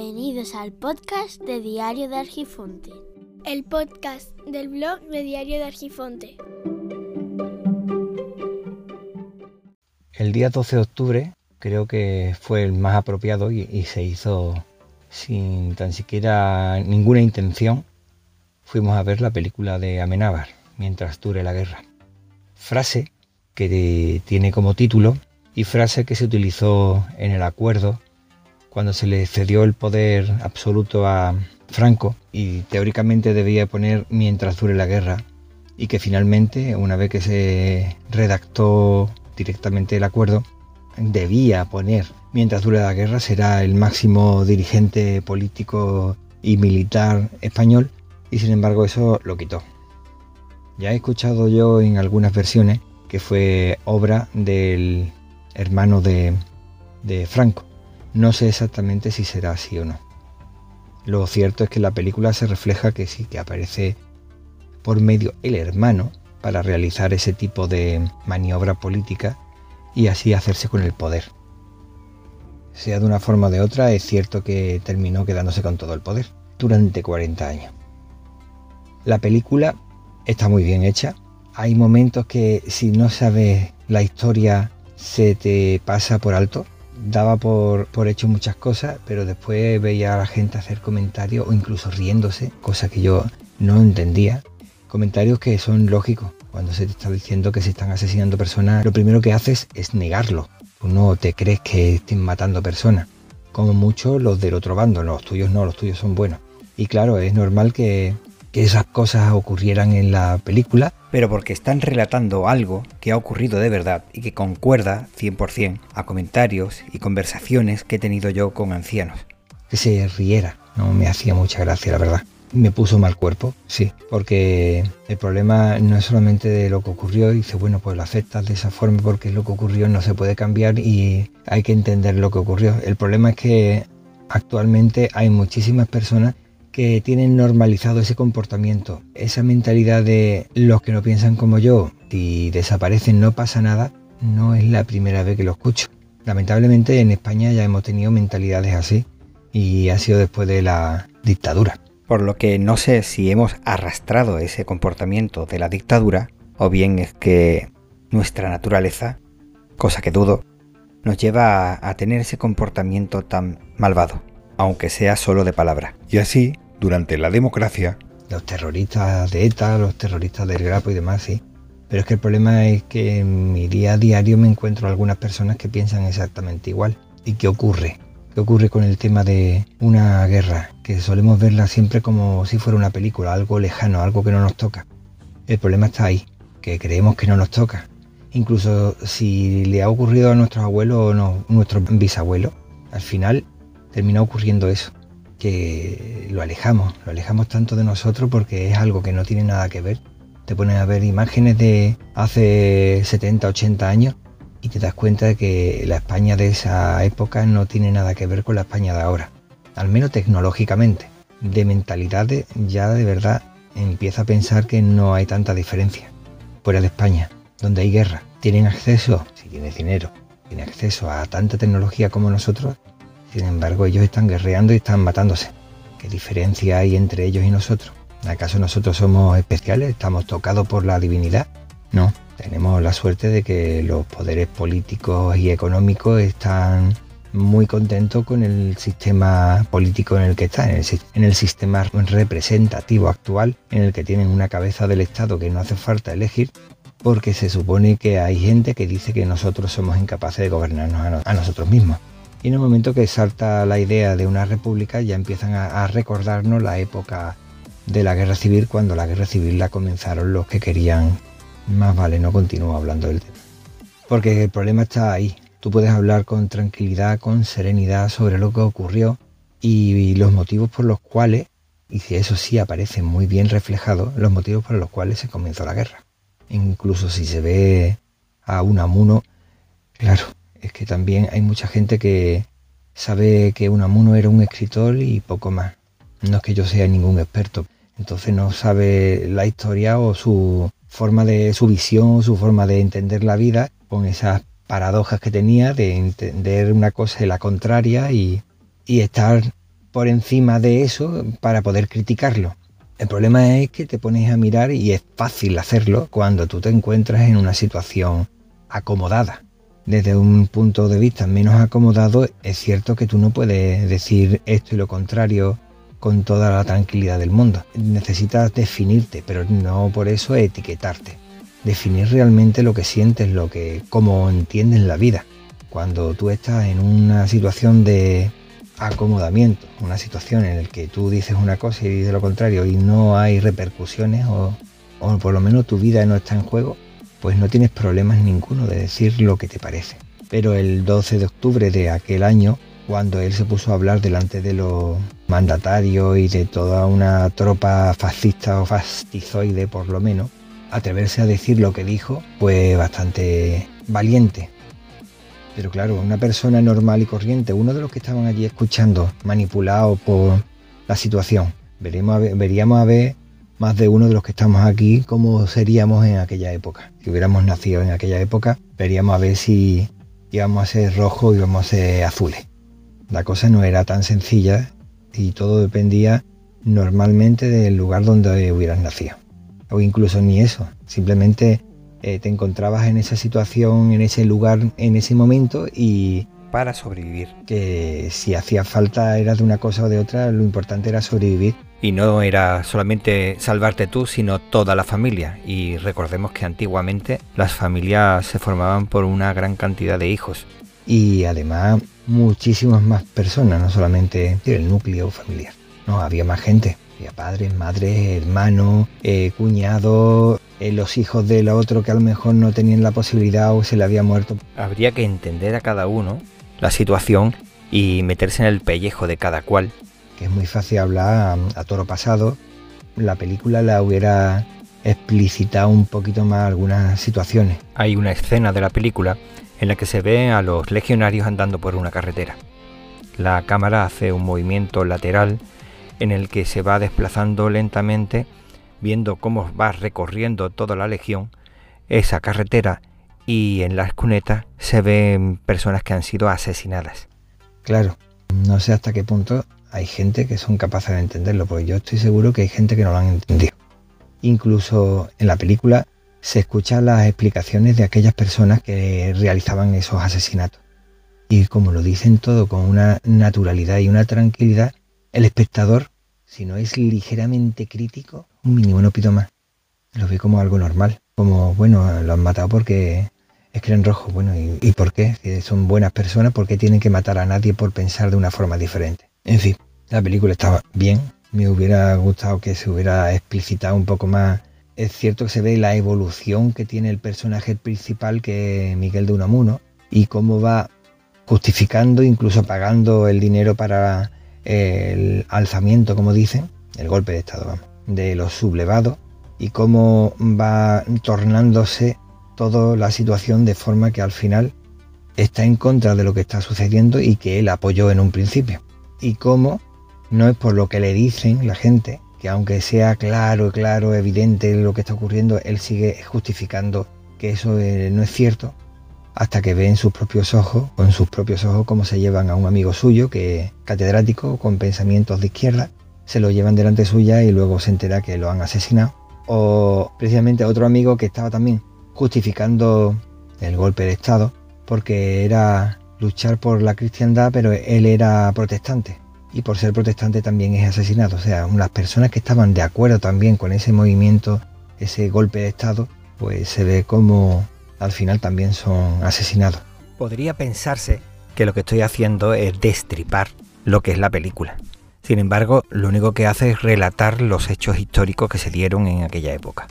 Bienvenidos al podcast de Diario de Argifonte. El podcast del blog de Diario de Argifonte. El día 12 de octubre creo que fue el más apropiado y, se hizo sin tan siquiera ninguna intención. Fuimos a ver la película de Amenábar, mientras dure la guerra. Frase que tiene como título y frase que se utilizó en el acuerdo cuando se le cedió el poder absoluto a Franco y teóricamente debía poner mientras dure la guerra y que finalmente, una vez que se redactó directamente el acuerdo, debía poner mientras dure la guerra será el máximo dirigente político y militar español y sin embargo eso lo quitó. Ya he escuchado yo en algunas versiones que fue obra del hermano de, de Franco no sé exactamente si será así o no. Lo cierto es que la película se refleja que sí, que aparece por medio el hermano para realizar ese tipo de maniobra política y así hacerse con el poder. Sea de una forma o de otra, es cierto que terminó quedándose con todo el poder durante 40 años. La película está muy bien hecha. Hay momentos que si no sabes la historia se te pasa por alto daba por, por, hecho muchas cosas, pero después veía a la gente hacer comentarios o incluso riéndose, cosa que yo no entendía. Comentarios que son lógicos. Cuando se te está diciendo que se están asesinando personas, lo primero que haces es negarlo. Tú no te crees que estén matando personas. Como mucho los del otro bando, los tuyos no, los tuyos son buenos. Y claro, es normal que que esas cosas ocurrieran en la película, pero porque están relatando algo que ha ocurrido de verdad y que concuerda 100% a comentarios y conversaciones que he tenido yo con ancianos. Que se riera, no me hacía mucha gracia, la verdad. Me puso mal cuerpo, sí, porque el problema no es solamente de lo que ocurrió, y dice, bueno, pues lo aceptas de esa forma porque lo que ocurrió no se puede cambiar y hay que entender lo que ocurrió. El problema es que actualmente hay muchísimas personas que tienen normalizado ese comportamiento, esa mentalidad de los que no piensan como yo, si desaparecen no pasa nada, no es la primera vez que lo escucho. Lamentablemente en España ya hemos tenido mentalidades así y ha sido después de la dictadura. Por lo que no sé si hemos arrastrado ese comportamiento de la dictadura o bien es que nuestra naturaleza, cosa que dudo, nos lleva a, a tener ese comportamiento tan malvado, aunque sea solo de palabra. Y así durante la democracia. Los terroristas de ETA, los terroristas del Grapo y demás, sí. Pero es que el problema es que en mi día a diario me encuentro algunas personas que piensan exactamente igual. ¿Y qué ocurre? ¿Qué ocurre con el tema de una guerra? Que solemos verla siempre como si fuera una película, algo lejano, algo que no nos toca. El problema está ahí, que creemos que no nos toca. Incluso si le ha ocurrido a nuestros abuelos o no, nuestros bisabuelos, al final termina ocurriendo eso que lo alejamos, lo alejamos tanto de nosotros porque es algo que no tiene nada que ver. Te pones a ver imágenes de hace 70, 80 años y te das cuenta de que la España de esa época no tiene nada que ver con la España de ahora, al menos tecnológicamente. De mentalidades ya de verdad empieza a pensar que no hay tanta diferencia. Fuera de España, donde hay guerra, tienen acceso, si tienes dinero, tienen acceso a tanta tecnología como nosotros sin embargo, ellos están guerreando y están matándose. ¿Qué diferencia hay entre ellos y nosotros? ¿Acaso nosotros somos especiales? ¿Estamos tocados por la divinidad? No, tenemos la suerte de que los poderes políticos y económicos están muy contentos con el sistema político en el que están, en el, sistema representativo actual, en el que tienen una cabeza del Estado que no hace falta elegir, porque se supone que hay gente que dice que nosotros somos incapaces de gobernarnos a nosotros mismos. Y en el momento que salta la idea de una república ya empiezan a, recordarnos la época de la guerra civil, cuando la guerra civil la comenzaron los que querían. Más vale, no continúo hablando del tema. Porque el problema está ahí. Tú puedes hablar con tranquilidad, con serenidad sobre lo que ocurrió y los motivos por los cuales, y si eso sí aparece muy bien reflejado, los motivos por los cuales se comenzó la guerra. Incluso si se ve a un amuno, claro, es que también hay mucha gente que sabe que Unamuno era un escritor y poco más. No es que yo sea ningún experto. Entonces no sabe la historia o su forma de su visión, su forma de entender la vida con esas paradojas que tenía de entender una cosa y la contraria y, y estar por encima de eso para poder criticarlo. El problema es que te pones a mirar y es fácil hacerlo cuando tú te encuentras en una situación acomodada. Desde un punto de vista menos acomodado, es cierto que tú no puedes decir esto y lo contrario con toda la tranquilidad del mundo. Necesitas definirte, pero no por eso etiquetarte. Definir realmente lo que sientes, lo que cómo entiendes la vida. Cuando tú estás en una situación de acomodamiento, una situación en la que tú dices una cosa y dices lo contrario y no hay repercusiones o, o por lo menos tu vida no está en juego, pues no tienes problemas ninguno de decir lo que te parece. Pero el 12 de octubre de aquel año, cuando él se puso a hablar delante de los mandatarios y de toda una tropa fascista o fastizoide por lo menos, atreverse a decir lo que dijo fue bastante valiente. Pero claro, una persona normal y corriente, uno de los que estaban allí escuchando, manipulado por la situación, veremos veríamos a ver más de uno de los que estamos aquí cómo seríamos en aquella época. Si hubiéramos nacido en aquella época, veríamos a ver si íbamos a ser rojos y íbamos a ser azules. La cosa no era tan sencilla y todo dependía normalmente del lugar donde hubieras nacido. O incluso ni eso, simplemente eh, te encontrabas en esa situación, en ese lugar, en ese momento y... Para sobrevivir. Que si hacía falta era de una cosa o de otra, lo importante era sobrevivir. Y no era solamente salvarte tú, sino toda la familia. Y recordemos que antiguamente las familias se formaban por una gran cantidad de hijos. Y además muchísimas más personas, no solamente el núcleo familiar. No, había más gente. Había padres, madres, hermanos, eh, cuñados, eh, los hijos del otro que a lo mejor no tenían la posibilidad o se le había muerto. Habría que entender a cada uno la situación y meterse en el pellejo de cada cual. Que es muy fácil hablar a, a toro pasado. La película la hubiera explicitado un poquito más algunas situaciones. Hay una escena de la película en la que se ve a los legionarios andando por una carretera. La cámara hace un movimiento lateral en el que se va desplazando lentamente, viendo cómo va recorriendo toda la legión esa carretera y en las cunetas se ven personas que han sido asesinadas. Claro, no sé hasta qué punto hay gente que son capaces de entenderlo, porque yo estoy seguro que hay gente que no lo han entendido. Incluso en la película se escuchan las explicaciones de aquellas personas que realizaban esos asesinatos. Y como lo dicen todo con una naturalidad y una tranquilidad, el espectador, si no es ligeramente crítico, un mínimo no pido más. Lo ve como algo normal. Como, bueno, lo han matado porque es que eran. Bueno, ¿y, ¿y por qué? Son buenas personas, ¿por qué tienen que matar a nadie por pensar de una forma diferente? En fin, la película estaba bien. Me hubiera gustado que se hubiera explicitado un poco más es cierto que se ve la evolución que tiene el personaje principal, que es Miguel de Unamuno, y cómo va justificando, incluso pagando el dinero para el alzamiento, como dicen, el golpe de Estado, vamos, de los sublevados, y cómo va tornándose toda la situación de forma que al final está en contra de lo que está sucediendo y que él apoyó en un principio. Y cómo no es por lo que le dicen la gente, que aunque sea claro, claro, evidente lo que está ocurriendo, él sigue justificando que eso eh, no es cierto, hasta que ve en sus propios ojos, en sus propios ojos, cómo se llevan a un amigo suyo, que es catedrático, con pensamientos de izquierda, se lo llevan delante suya y luego se entera que lo han asesinado. O precisamente otro amigo que estaba también justificando el golpe de Estado, porque era luchar por la cristiandad, pero él era protestante y por ser protestante también es asesinado. O sea, las personas que estaban de acuerdo también con ese movimiento, ese golpe de Estado, pues se ve como al final también son asesinados. Podría pensarse que lo que estoy haciendo es destripar lo que es la película. Sin embargo, lo único que hace es relatar los hechos históricos que se dieron en aquella época.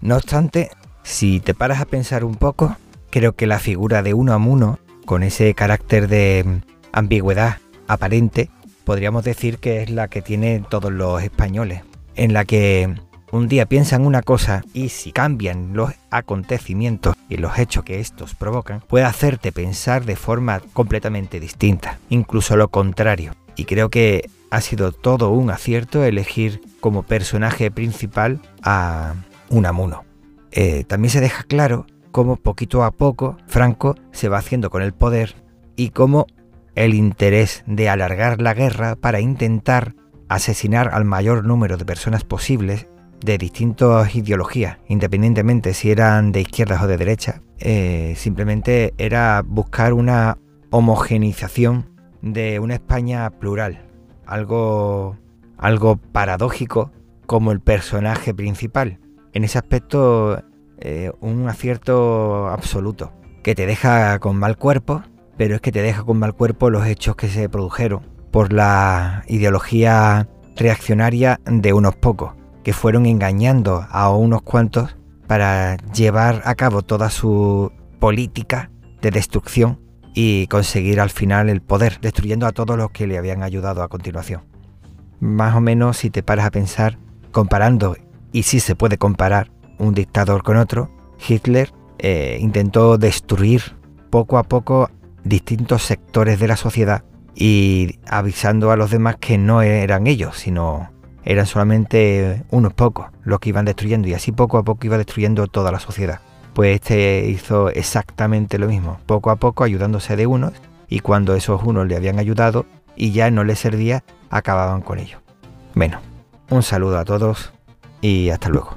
No obstante, si te paras a pensar un poco, creo que la figura de uno a uno, con ese carácter de ambigüedad aparente, podríamos decir que es la que tienen todos los españoles, en la que un día piensan una cosa y si cambian los acontecimientos y los hechos que estos provocan, puede hacerte pensar de forma completamente distinta, incluso lo contrario. Y creo que ha sido todo un acierto elegir como personaje principal a Unamuno. Eh, también se deja claro cómo poquito a poco Franco se va haciendo con el poder y cómo el interés de alargar la guerra para intentar asesinar al mayor número de personas posibles de distintas ideologías, independientemente si eran de izquierdas o de derecha, eh, simplemente era buscar una homogenización de una España plural, algo, algo paradójico como el personaje principal. En ese aspecto, eh, un acierto absoluto, que te deja con mal cuerpo, pero es que te deja con mal cuerpo los hechos que se produjeron por la ideología reaccionaria de unos pocos, que fueron engañando a unos cuantos para llevar a cabo toda su política de destrucción y conseguir al final el poder, destruyendo a todos los que le habían ayudado a continuación. Más o menos si te paras a pensar, comparando, y si se puede comparar un dictador con otro, Hitler eh, intentó destruir poco a poco distintos sectores de la sociedad y avisando a los demás que no eran ellos, sino eran solamente unos pocos los que iban destruyendo y así poco a poco iba destruyendo toda la sociedad. Pues este hizo exactamente lo mismo, poco a poco ayudándose de unos y cuando esos unos le habían ayudado y ya no les servía, acababan con ello. Bueno, un saludo a todos y hasta luego.